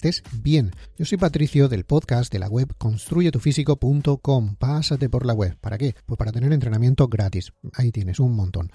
Estés bien. Yo soy Patricio del podcast de la web construyetufísico.com. Pásate por la web. ¿Para qué? Pues para tener entrenamiento gratis. Ahí tienes un montón.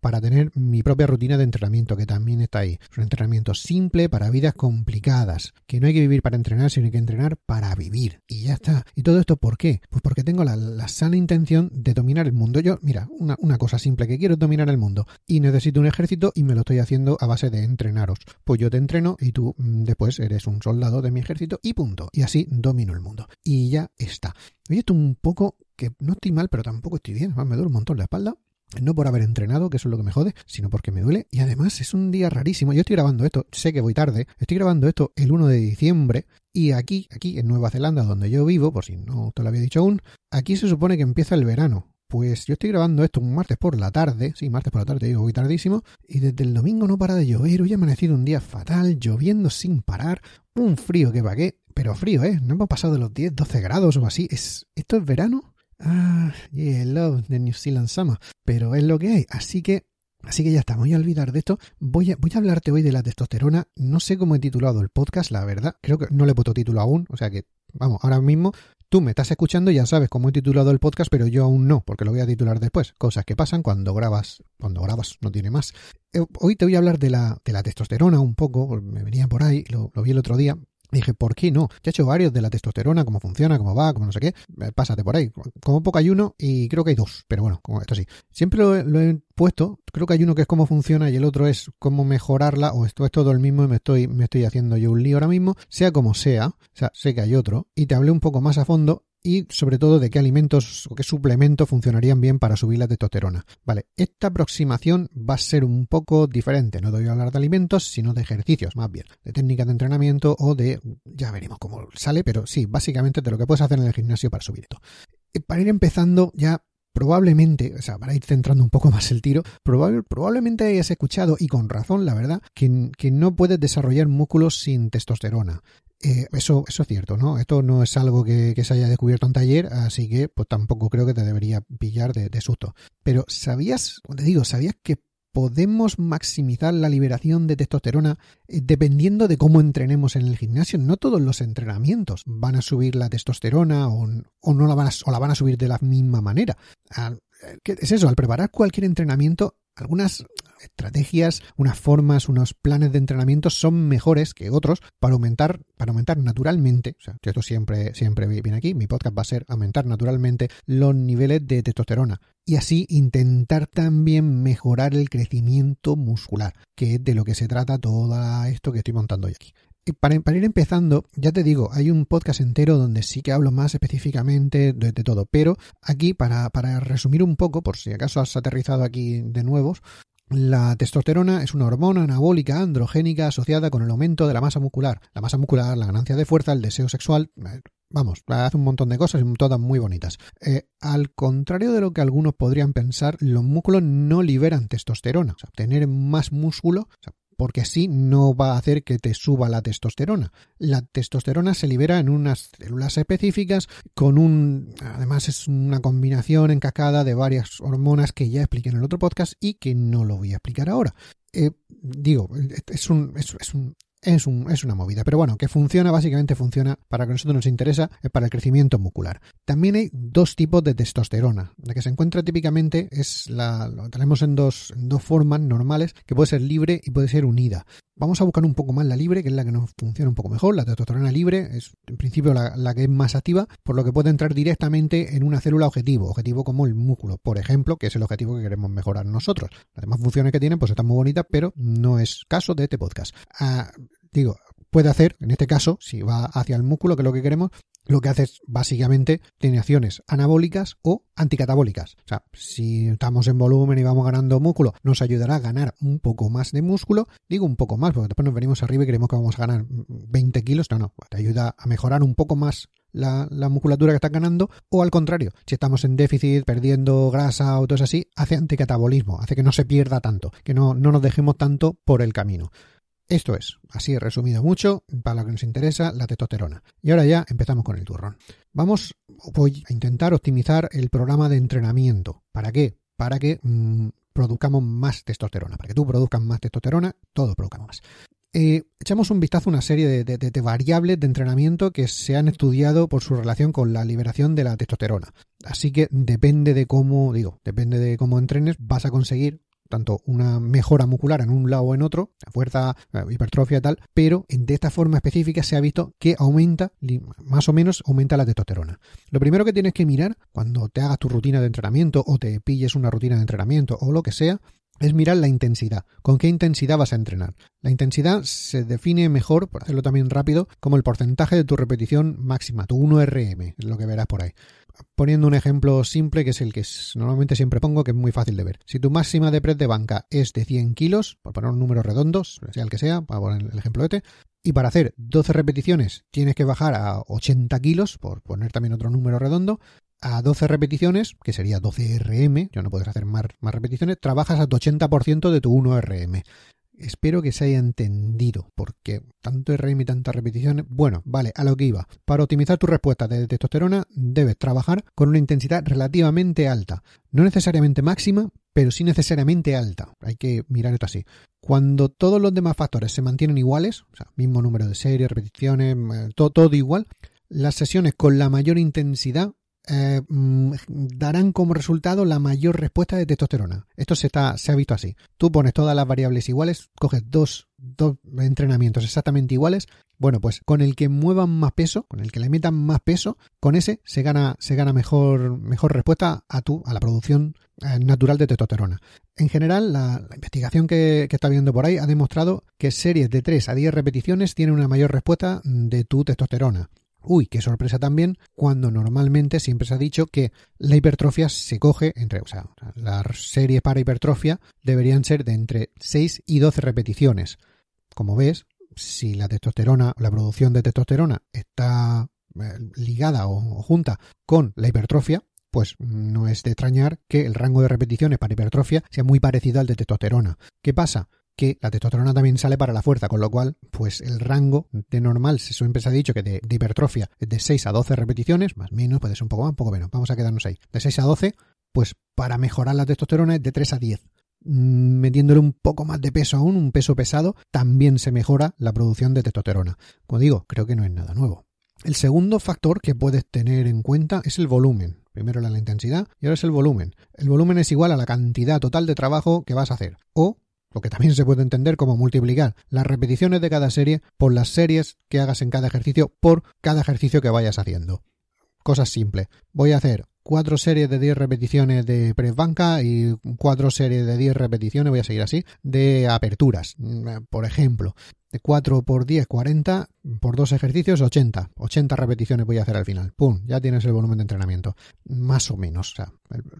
Para tener mi propia rutina de entrenamiento que también está ahí. Es un entrenamiento simple para vidas complicadas. Que no hay que vivir para entrenar, sino hay que entrenar para vivir. Y ya está. ¿Y todo esto por qué? Pues porque tengo la, sana intención de dominar el mundo. Yo, mira, una, una cosa simple, que quiero dominar el mundo. Y necesito un ejército y me lo estoy haciendo a base de entrenaros. Pues yo te entreno y tú mm, después eres un soldado de mi ejército y punto. Y así domino el mundo. Y ya está. Oye, esto un poco que no estoy mal, pero tampoco estoy bien. me duele un montón la espalda. No por haber entrenado, que eso es lo que me jode, sino porque me duele. Y además es un día rarísimo. Yo estoy grabando esto, sé que voy tarde. Estoy grabando esto el 1 de diciembre. Y aquí, aquí en Nueva Zelanda, donde yo vivo, por si no te lo había dicho aún, aquí se supone que empieza el verano. Pues yo estoy grabando esto un martes por la tarde, sí, martes por la tarde, digo, voy tardísimo, y desde el domingo no para de llover, hoy ha amanecido un día fatal, lloviendo sin parar, un frío que pagué, pero frío, ¿eh? No hemos pasado de los 10, 12 grados o así, ¿Es, ¿esto es verano? Ah, yeah, love the New Zealand summer, pero es lo que hay, así que Así que ya está, voy a olvidar de esto. Voy a, voy a hablarte hoy de la testosterona. No sé cómo he titulado el podcast, la verdad. Creo que no le he puesto título aún. O sea que, vamos, ahora mismo Tú me estás escuchando ya sabes cómo he titulado el podcast, pero yo aún no, porque lo voy a titular después. Cosas que pasan cuando grabas, cuando grabas, no tiene más. Eh, hoy te voy a hablar de la, de la testosterona un poco, me venía por ahí, lo, vi el otro día, Dije, ¿por qué no? Ya he hecho varios de la testosterona, cómo funciona, cómo va, cómo no sé qué. Eh, pásate por ahí. Como poco hay uno y creo que hay dos, pero bueno, como esto sí. Siempre lo, he puesto, creo que hay uno que es cómo funciona y el otro es cómo mejorarla, o esto es todo el mismo y me estoy, me estoy haciendo yo un lío ahora mismo. Sea como sea, o sea, sé que hay otro, y te hablé un poco más a fondo y sobre todo de qué alimentos o qué suplementos funcionarían bien para subir la testosterona. Vale, esta aproximación va a ser un poco diferente, no voy a hablar de alimentos, sino de ejercicios, más bien, de técnicas de entrenamiento o de, ya veremos cómo sale, pero sí, básicamente de lo que puedes hacer en el gimnasio para subir esto. Eh, para ir empezando ya probablemente, o sea, para ir centrando un poco más el tiro, probablemente hayas escuchado, y con razón, la verdad, que, que, no puedes desarrollar músculos sin testosterona. Eh, eso, eso es cierto, ¿no? Esto no es algo que, se haya descubierto en taller, así que pues tampoco creo que te debería pillar de, susto. Pero ¿sabías, te digo, sabías que podemos maximizar la liberación de testosterona eh, dependiendo de cómo entrenemos en el gimnasio. No todos los entrenamientos van a subir la testosterona o, no la van a, o la van a subir de la misma manera. Eh, ¿Qué es eso? Al preparar cualquier entrenamiento, algunas estrategias, unas formas, unos planes de entrenamiento son mejores que otros para aumentar, para aumentar naturalmente, o sea, esto siempre, siempre viene aquí, mi podcast va a ser aumentar naturalmente los niveles de testosterona y así intentar también mejorar el crecimiento muscular, que es de lo que se trata todo esto que estoy montando hoy aquí. Para, ir empezando, ya te digo, hay un podcast entero donde sí que hablo más específicamente de, todo, pero aquí para, para, resumir un poco, por si acaso has aterrizado aquí de nuevos, la testosterona es una hormona anabólica androgénica asociada con el aumento de la masa muscular. La masa muscular, la ganancia de fuerza, el deseo sexual, eh, vamos, hace un montón de cosas y todas muy bonitas. Eh, al contrario de lo que algunos podrían pensar, los músculos no liberan testosterona. O sea, tener más músculo, porque así no va a hacer que te suba la testosterona. La testosterona se libera en unas células específicas con un... Además es una combinación encacada de varias hormonas que ya expliqué en el otro podcast y que no lo voy a explicar ahora. Eh, digo, es un, es un es, un, es, una movida. Pero bueno, que funciona, básicamente funciona para que nosotros nos interesa, es para el crecimiento muscular. También hay dos tipos de testosterona. La que se encuentra típicamente es la, lo tenemos en dos, dos formas normales, que puede ser libre y puede ser unida. Vamos a buscar un poco más la libre, que es la que nos funciona un poco mejor. La testosterona libre es en principio la, que es más activa, por lo que puede entrar directamente en una célula objetivo, objetivo como el músculo, por ejemplo, que es el objetivo que queremos mejorar nosotros. Las demás funciones que tiene pues están muy bonitas, pero no es caso de este podcast. Ah, digo, puede hacer, en este caso, si va hacia el músculo, que es lo que queremos, lo que hace es básicamente tiene acciones anabólicas o anticatabólicas. O sea, si estamos en volumen y vamos ganando músculo, nos ayudará a ganar un poco más de músculo. Digo un poco más, porque después nos venimos arriba y creemos que vamos a ganar 20 kilos. No, no, te ayuda a mejorar un poco más la, musculatura que estás ganando, o al contrario, si estamos en déficit, perdiendo grasa o todo así, hace anticatabolismo, hace que no se pierda tanto, que no, no nos dejemos tanto por el camino. Esto es, así resumido mucho, para lo que nos interesa, la testosterona. Y ahora ya empezamos con el turrón. Vamos, voy a intentar optimizar el programa de entrenamiento. ¿Para qué? Para que mm, produzcamos más testosterona. Para que tú produzcas más testosterona, todo produzca más. Eh, echamos un vistazo a una serie de, variables de entrenamiento que se han estudiado por su relación con la liberación de la testosterona. Así que depende de cómo, digo, depende de cómo entrenes, vas a conseguir tanto una mejora muscular en un lado o en otro, fuerza, hipertrofia y tal, pero de esta forma específica se ha visto que aumenta, más o menos aumenta la testosterona. Lo primero que tienes que mirar cuando te hagas tu rutina de entrenamiento o te pilles una rutina de entrenamiento o lo que sea, es mirar la intensidad. ¿Con qué intensidad vas a entrenar? La intensidad se define mejor, por hacerlo también rápido, como el porcentaje de tu repetición máxima, tu 1RM, es lo que verás por ahí poniendo un ejemplo simple que es el que normalmente siempre pongo, que es muy fácil de ver. Si tu máxima de press de banca es de 100 kilos, por poner un número redondo, sea el que sea, para poner el ejemplo este, y para hacer 12 repeticiones tienes que bajar a 80 kilos, por poner también otro número redondo, a 12 repeticiones, que sería 12 RM, ya no puedes hacer más, más repeticiones, trabajas a tu 80% de tu 1 RM. Espero que se haya entendido, porque tanto RM y tantas repeticiones. Bueno, vale, a lo que iba. Para optimizar tu respuesta de testosterona, debes trabajar con una intensidad relativamente alta. No necesariamente máxima, pero sí necesariamente alta. Hay que mirar esto así. Cuando todos los demás factores se mantienen iguales, o sea, mismo número de series, repeticiones, eh, todo igual, las sesiones con la mayor intensidad eh, mm, darán como resultado la mayor respuesta de testosterona. Esto se, está, se ha visto así. Tú pones todas las variables iguales, coges dos, dos entrenamientos exactamente iguales. Bueno, pues con el que muevan más peso, con el que le metan más peso, con ese se gana, se gana mejor, mejor respuesta a tu, a la producción eh, natural de testosterona. En general, la, investigación que, que, está viendo por ahí ha demostrado que series de 3 a 10 repeticiones tienen una mayor respuesta de tu testosterona. Uy, qué sorpresa también, cuando normalmente siempre se ha dicho que la hipertrofia se coge entre, o sea, las series para hipertrofia deberían ser de entre 6 y 12 repeticiones. Como ves, si la testosterona, la producción de testosterona está eh, ligada o, junta con la hipertrofia, pues no es de extrañar que el rango de repeticiones para hipertrofia sea muy parecido al de testosterona. ¿Qué pasa? Que la testosterona también sale para la fuerza, con lo cual, pues el rango de normal, se siempre se ha dicho que de, hipertrofia es de 6 a 12 repeticiones, más menos, puede ser un poco más, un poco menos, vamos a quedarnos ahí. De 6 a 12, pues para mejorar la testosterona es de 3 a 10 mm, metiéndole un poco más de peso aún, un peso pesado, también se mejora la producción de testosterona. Como digo, creo que no es nada nuevo. El segundo factor que puedes tener en cuenta es el volumen. Primero la intensidad y ahora es el volumen. El volumen es igual a la cantidad total de trabajo que vas a hacer. O lo que también se puede entender como multiplicar las repeticiones de cada serie por las series que hagas en cada ejercicio por cada ejercicio que vayas haciendo. Cosas simples. Voy a hacer cuatro series de 10 repeticiones de press banca y cuatro series de 10 repeticiones, voy a seguir así, de aperturas, mm, por ejemplo. De 4 por 10, 40, por dos ejercicios, 80. 80 repeticiones voy a hacer al final. ¡Pum! Ya tienes el volumen de entrenamiento. Más o menos. O sea,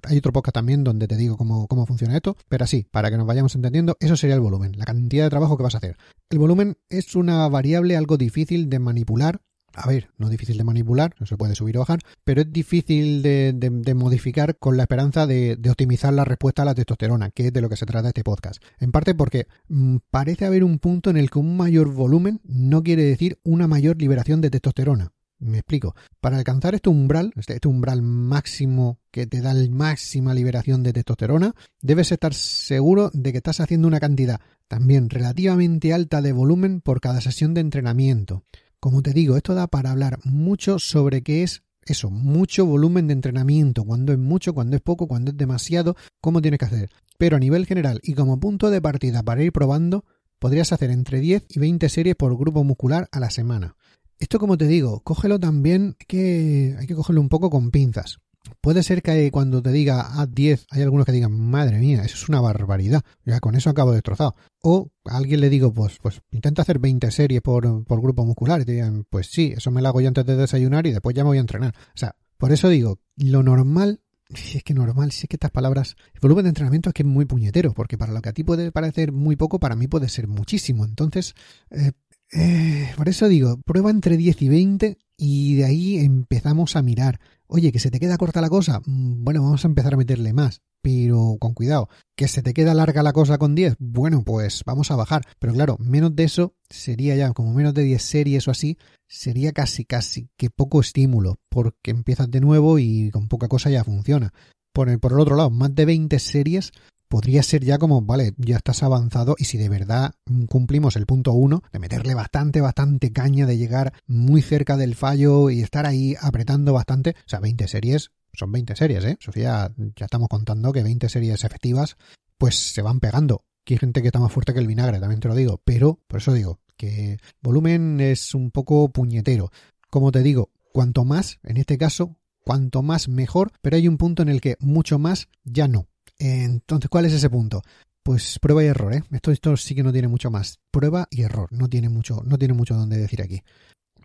hay otro podcast también donde te digo cómo, cómo funciona esto, pero así, para que nos vayamos entendiendo, eso sería el volumen, la cantidad de trabajo que vas a hacer. El volumen es una variable algo difícil de manipular a ver, no es difícil de manipular, no se puede subir o bajar, pero es difícil de, modificar con la esperanza de, optimizar la respuesta a la testosterona, que es de lo que se trata este podcast. En parte porque mm, parece haber un punto en el que un mayor volumen no quiere decir una mayor liberación de testosterona. Me explico. Para alcanzar este umbral, este, este umbral máximo que te da la máxima liberación de testosterona, debes estar seguro de que estás haciendo una cantidad también relativamente alta de volumen por cada sesión de entrenamiento. Como te digo, esto da para hablar mucho sobre qué es eso, mucho volumen de entrenamiento, cuando es mucho, cuando es poco, cuando es demasiado, cómo tienes que hacer. Pero a nivel general y como punto de partida para ir probando, podrías hacer entre 10 y 20 series por grupo muscular a la semana. Esto como te digo, cógelo también, que hay que cogerlo un poco con pinzas. Puede ser que cuando te diga a 10 hay algunos que digan, madre mía, eso es una barbaridad, ya con eso acabo destrozado. O a alguien le digo, pues, pues intenta hacer 20 series por, por grupo muscular y te digan, pues sí, eso me lo hago yo antes de desayunar y después ya me voy a entrenar. O sea, por eso digo, lo normal si es que normal, si es que estas palabras, el volumen de entrenamiento es que es muy puñetero, porque para lo que a ti puede parecer muy poco, para mí puede ser muchísimo. Entonces, eh, eh, por eso digo, prueba entre 10 y 20 y de ahí empezamos a mirar. Oye, que se te queda corta la cosa. Mm, bueno, vamos a empezar a meterle más, pero con cuidado. Que se te queda larga la cosa con 10. Bueno, pues vamos a bajar. Pero claro, menos de eso sería ya como menos de 10 series o así, sería casi casi que poco estímulo, porque empiezas de nuevo y con poca cosa ya funciona. Por el, por el otro lado, más de 20 series podría ser ya como, vale, ya estás avanzado y si de verdad cumplimos el punto uno, de meterle bastante, bastante caña, de llegar muy cerca del fallo y estar ahí apretando bastante, o sea, 20 series, son 20 series, ¿eh? Sofía, ya estamos contando que 20 series efectivas, pues se van pegando. Aquí hay gente que está más fuerte que el vinagre, también te lo digo, pero por eso digo que volumen es un poco puñetero. Como te digo, cuanto más, en este caso, cuanto más mejor, pero hay un punto en el que mucho más ya no. Entonces, ¿cuál es ese punto? Pues prueba y error, ¿eh? Esto, sí que no tiene mucho más. Prueba y error. No tiene mucho, no tiene mucho donde decir aquí.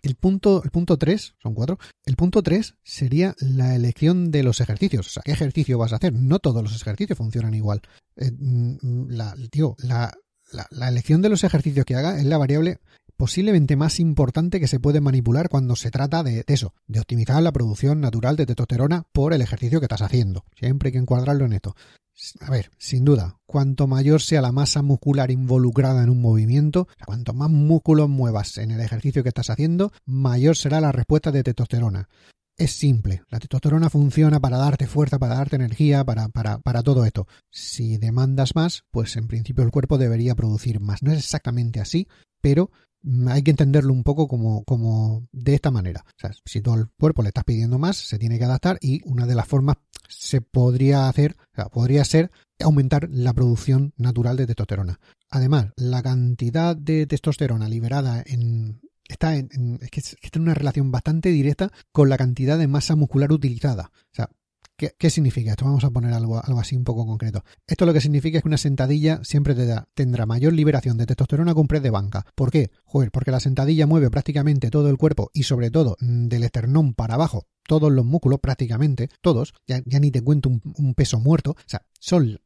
El punto, el punto 3, son cuatro. El punto 3 sería la elección de los ejercicios. O sea, ¿qué ejercicio vas a hacer? No todos los ejercicios funcionan igual. Eh, mm, la, la, elección de los ejercicios que haga es la variable posiblemente más importante que se puede manipular cuando se trata de, eso, de optimizar la producción natural de testosterona por el ejercicio que estás haciendo. Siempre hay que encuadrarlo en esto. A ver, sin duda, cuanto mayor sea la masa muscular involucrada en un movimiento, cuanto más músculos muevas en el ejercicio que estás haciendo, mayor será la respuesta de testosterona. Es simple, la testosterona funciona para darte fuerza, para darte energía, para, para, para todo esto. Si demandas más, pues en principio el cuerpo debería producir más. No es exactamente así, pero hay que entenderlo un poco como, como de esta manera. O sea, si todo el cuerpo le estás pidiendo más, se tiene que adaptar y una de las formas se podría hacer, o sea, podría ser aumentar la producción natural de testosterona. Además, la cantidad de testosterona liberada en, está en, es que está en una relación bastante directa con la cantidad de masa muscular utilizada. O sea, ¿Qué, significa esto? Vamos a poner algo, algo así un poco concreto. Esto lo que significa es que una sentadilla siempre te da, tendrá mayor liberación de testosterona con press de banca. ¿Por qué? Joder, porque la sentadilla mueve prácticamente todo el cuerpo y sobre todo mm, del esternón para abajo todos los músculos, prácticamente todos, ya, ya ni te cuento un, un, peso muerto, o sea, son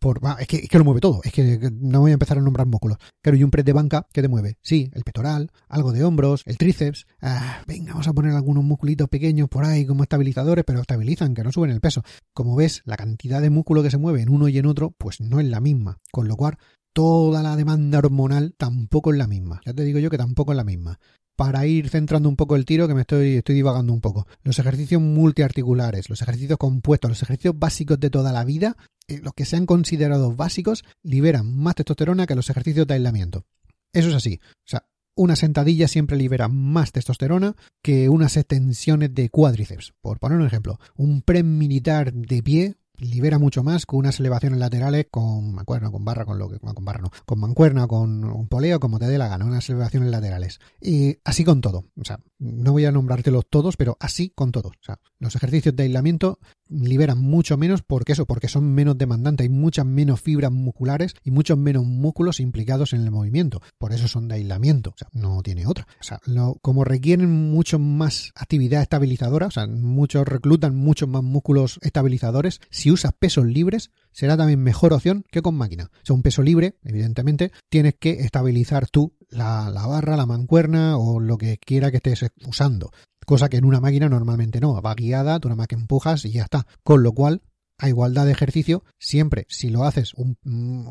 por, es, que, es, que, lo mueve todo, es que no voy a empezar a nombrar músculos. Claro, y un press de banca que te mueve, sí, el pectoral, algo de hombros, el tríceps, ah, venga, vamos a poner algunos musculitos pequeños por ahí como estabilizadores, pero estabilizan, que no suben el peso. Como ves, la cantidad de músculo que se mueve en uno y en otro, pues no es la misma, con lo cual toda la demanda hormonal tampoco es la misma. Ya te digo yo que tampoco es la misma para ir centrando un poco el tiro, que me estoy, estoy divagando un poco. Los ejercicios multiarticulares, los ejercicios compuestos, los ejercicios básicos de toda la vida, eh, los que sean considerados básicos, liberan más testosterona que los ejercicios de aislamiento. Eso es así. O sea, una sentadilla siempre libera más testosterona que unas extensiones de cuádriceps. Por poner un ejemplo, un pre militar de pie libera mucho más con unas elevaciones laterales con mancuerna, con barra, con lo que, con barra no, con mancuerna, con un poleo, como te dé la gana, unas elevaciones laterales. Y así con todo. O sea, no voy a nombrártelos todos, pero así con todos. Los ejercicios de aislamiento liberan mucho menos porque eso, porque son menos demandantes, hay muchas menos fibras musculares y muchos menos músculos implicados en el movimiento. Por eso son de aislamiento, o sea, no tiene otra. O sea, como requieren mucho más actividad estabilizadora, o sea, muchos reclutan muchos más músculos estabilizadores, si usas pesos libres, será también mejor opción que con máquina. O sea, un peso libre, evidentemente, tienes que estabilizar tú la, barra, la mancuerna o lo que quiera que estés usando cosa que en una máquina normalmente no, va guiada, tú nada más que empujas y ya está. Con lo cual, a igualdad de ejercicio, siempre si lo haces un,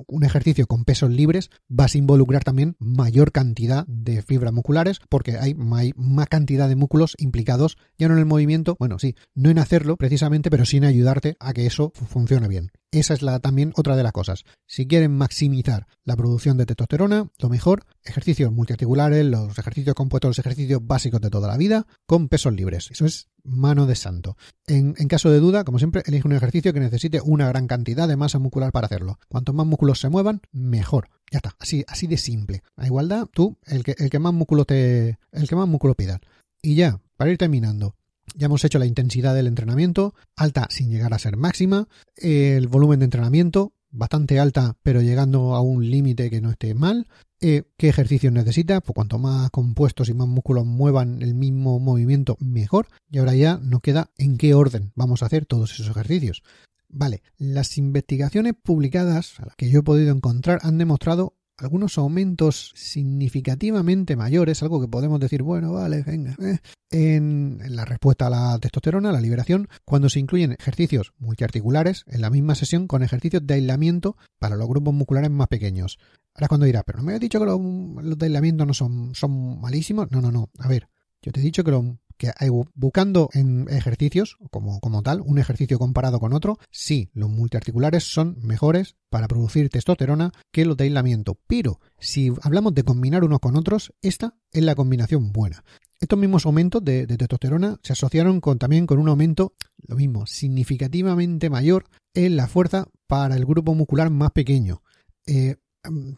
un, ejercicio con pesos libres, vas a involucrar también mayor cantidad de fibras musculares porque hay, hay, más cantidad de músculos implicados ya no en el movimiento, bueno, sí, no en hacerlo precisamente, pero sí en ayudarte a que eso funcione bien. Esa es la, también otra de las cosas. Si quieren maximizar la producción de testosterona, lo mejor, ejercicios multiarticulares, los ejercicios compuestos, los ejercicios básicos de toda la vida, con pesos libres. Eso es mano de santo. En, caso de duda, como siempre, elige un ejercicio que necesite una gran cantidad de masa muscular para hacerlo. Cuanto más músculos se muevan, mejor. Ya está, así, así de simple. A igualdad, tú, el que, el que más músculo te. el que más músculo pidas. Y ya, para ir terminando, Ya hemos hecho la intensidad del entrenamiento, alta sin llegar a ser máxima, el volumen de entrenamiento, bastante alta pero llegando a un límite que no esté mal. Eh, ¿Qué ejercicios necesita? Pues cuanto más compuestos y más músculos muevan el mismo movimiento, mejor. Y ahora ya nos queda en qué orden vamos a hacer todos esos ejercicios. Vale, las investigaciones publicadas a las que yo he podido encontrar han demostrado algunos aumentos significativamente mayores, algo que podemos decir, bueno, vale, venga, eh, en, la respuesta a la testosterona, la liberación, cuando se incluyen ejercicios multiarticulares en la misma sesión con ejercicios de aislamiento para los grupos musculares más pequeños. Ahora cuando dirá, pero no me has dicho que los, los de aislamiento no son, son malísimos. No, no, no. A ver, yo te he dicho que los que buscando en ejercicios como, como tal, un ejercicio comparado con otro, sí, los multiarticulares son mejores para producir testosterona que los de aislamiento. Pero si hablamos de combinar unos con otros, esta es la combinación buena. Estos mismos aumentos de, testosterona se asociaron con, también con un aumento, lo mismo, significativamente mayor en la fuerza para el grupo muscular más pequeño. Eh,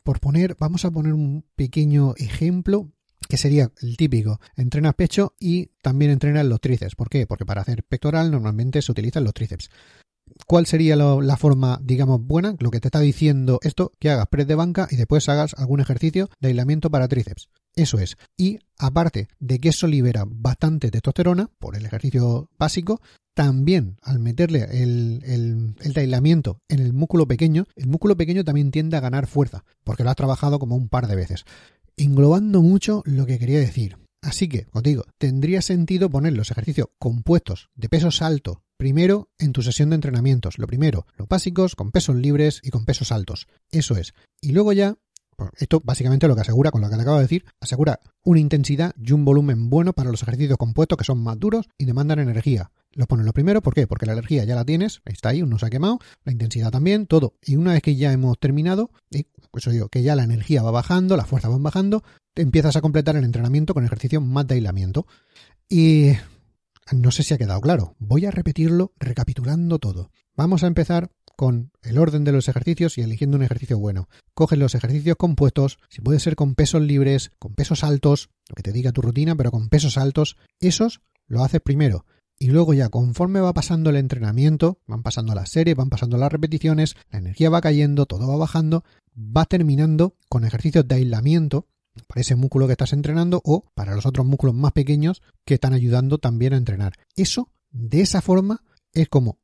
por poner, vamos a poner un pequeño ejemplo que sería el típico, entrenas pecho y también entrenas los tríceps. ¿Por qué? Porque para hacer pectoral normalmente se utilizan los tríceps. ¿Cuál sería la forma, digamos, buena? Lo que te está diciendo esto, que hagas press de banca y después hagas algún ejercicio de aislamiento para tríceps. Eso es. Y aparte de que eso libera bastante testosterona por el ejercicio básico, también al meterle el, el, aislamiento en el músculo pequeño, el músculo pequeño también tiende a ganar fuerza, porque lo has trabajado como un par de veces englobando mucho lo que quería decir. Así que, os digo, tendría sentido poner los ejercicios compuestos de pesos altos primero en tu sesión de entrenamientos. Lo primero, los básicos con pesos libres y con pesos altos. Eso es. Y luego ya, esto básicamente lo que asegura, con lo que te acabo de decir, asegura una intensidad y un volumen bueno para los ejercicios compuestos que son más duros y demandan energía. Los pones lo primero, ¿por qué? Porque la energía ya la tienes, está ahí, uno se ha quemado, la intensidad también, todo. Y una vez que ya hemos terminado, y pues digo, que ya la energía va bajando, la fuerza van bajando, te empiezas a completar el entrenamiento con ejercicio más de aislamiento. Y no sé si ha quedado claro. Voy a repetirlo recapitulando todo. Vamos a empezar con el orden de los ejercicios y eligiendo un ejercicio bueno. Coges los ejercicios compuestos, si puede ser con pesos libres, con pesos altos, lo que te diga tu rutina, pero con pesos altos, esos lo haces primero y luego ya conforme va pasando el entrenamiento, van pasando las series, van pasando las repeticiones, la energía va cayendo, todo va bajando, va terminando con ejercicios de aislamiento para ese músculo que estás entrenando o para los otros músculos más pequeños que están ayudando también a entrenar. Eso, de esa forma, es como,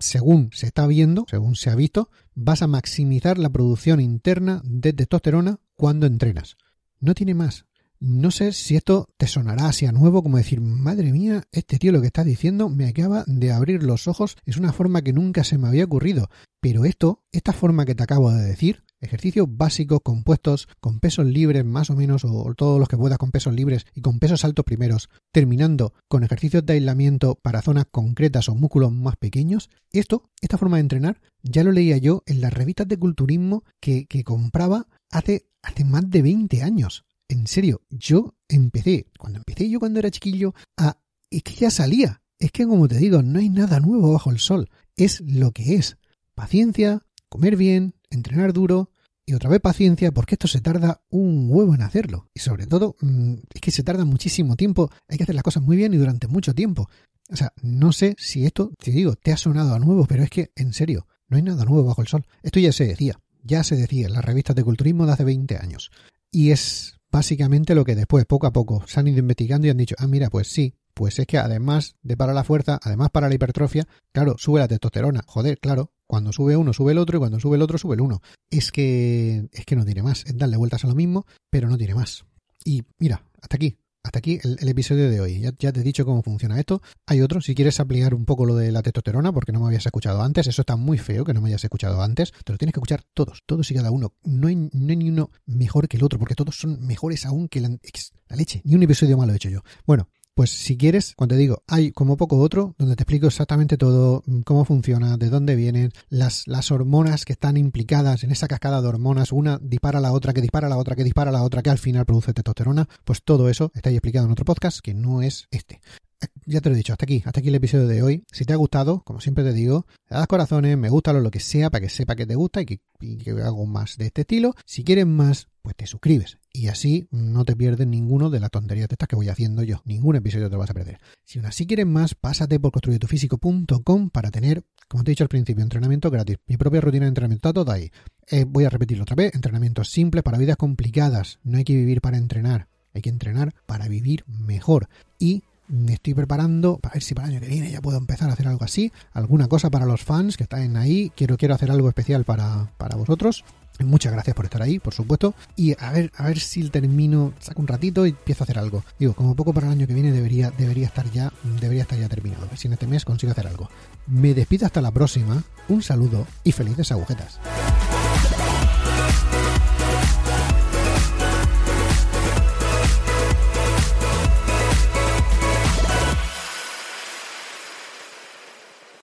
según se está viendo, según se ha visto, vas a maximizar la producción interna de testosterona cuando entrenas. No tiene más. No sé si esto te sonará así a nuevo, como decir, madre mía, este tío lo que está diciendo me acaba de abrir los ojos, es una forma que nunca se me había ocurrido. Pero esto, esta forma que te acabo de decir, ejercicios básicos compuestos con pesos libres más o menos, o todos los que puedas con pesos libres y con pesos altos primeros, terminando con ejercicios de aislamiento para zonas concretas o músculos más pequeños, esto, esta forma de entrenar, ya lo leía yo en las revistas de culturismo que, compraba hace, hace más de 20 años en serio, yo empecé, cuando empecé yo cuando era chiquillo, a... Es que ya salía. Es que como te digo, no hay nada nuevo bajo el sol. Es lo que es. Paciencia, comer bien, entrenar duro y otra vez paciencia porque esto se tarda un huevo en hacerlo. Y sobre todo, mm, es que se tarda muchísimo tiempo. Hay que hacer las cosas muy bien y durante mucho tiempo. O sea, no sé si esto, te digo, te ha sonado a nuevo, pero es que, en serio, no hay nada nuevo bajo el sol. Esto ya se decía, ya se decía en las revistas de culturismo de hace 20 años. Y es básicamente lo que después, poco a poco, se han ido investigando y han dicho, ah, mira, pues sí, pues es que además de para la fuerza, además para la hipertrofia, claro, sube la testosterona. Joder, claro, cuando sube uno, sube el otro, y cuando sube el otro, sube el uno. Es que, es que no tiene más, es darle vueltas a lo mismo, pero no tiene más. Y mira, hasta aquí, hasta aquí el, episodio de hoy. Ya, te he dicho cómo funciona esto. Hay otro, si quieres ampliar un poco lo de la testosterona, porque no me habías escuchado antes, eso está muy feo que no me hayas escuchado antes, te lo tienes que escuchar todos, todos y cada uno. No hay, ni uno mejor que el otro, porque todos son mejores aún que la, la leche. Ni un episodio malo he hecho yo. Bueno, pues si quieres, cuando te digo, hay como poco otro, donde te explico exactamente todo, mm, cómo funciona, de dónde vienen, las, las hormonas que están implicadas en esa cascada de hormonas, una dispara a la otra, que dispara a la otra, que dispara a la otra, que al final produce testosterona, pues todo eso está ahí explicado en otro podcast que no es este ya te lo he dicho, hasta aquí, hasta aquí el episodio de hoy. Si te ha gustado, como siempre te digo, le das corazones, me gusta lo que sea, para que sepa que te gusta y que, hago más de este estilo. Si quieres más, pues te suscribes y así no te pierdes ninguno de las tonterías de estas que voy haciendo yo. Ningún episodio te lo vas a perder. Si aún así quieres más, pásate por construyetufísico.com para tener, como te he dicho al principio, entrenamiento gratis. Mi propia rutina de entrenamiento está toda ahí. Eh, voy a repetirlo otra vez. Entrenamientos simples para vidas complicadas. No hay que vivir para entrenar. Hay que entrenar para vivir mejor. Y me estoy preparando para ver si para el año que viene ya puedo empezar a hacer algo así. Alguna cosa para los fans que están ahí. Quiero, quiero hacer algo especial para, para vosotros. Muchas gracias por estar ahí, por supuesto. Y a ver, a ver si termino, saco un ratito y empiezo a hacer algo. Digo, como poco para el año que viene debería, debería estar ya, debería estar ya terminado. A ver si en este mes consigo hacer algo. Me despido hasta la próxima. Un saludo y felices agujetas.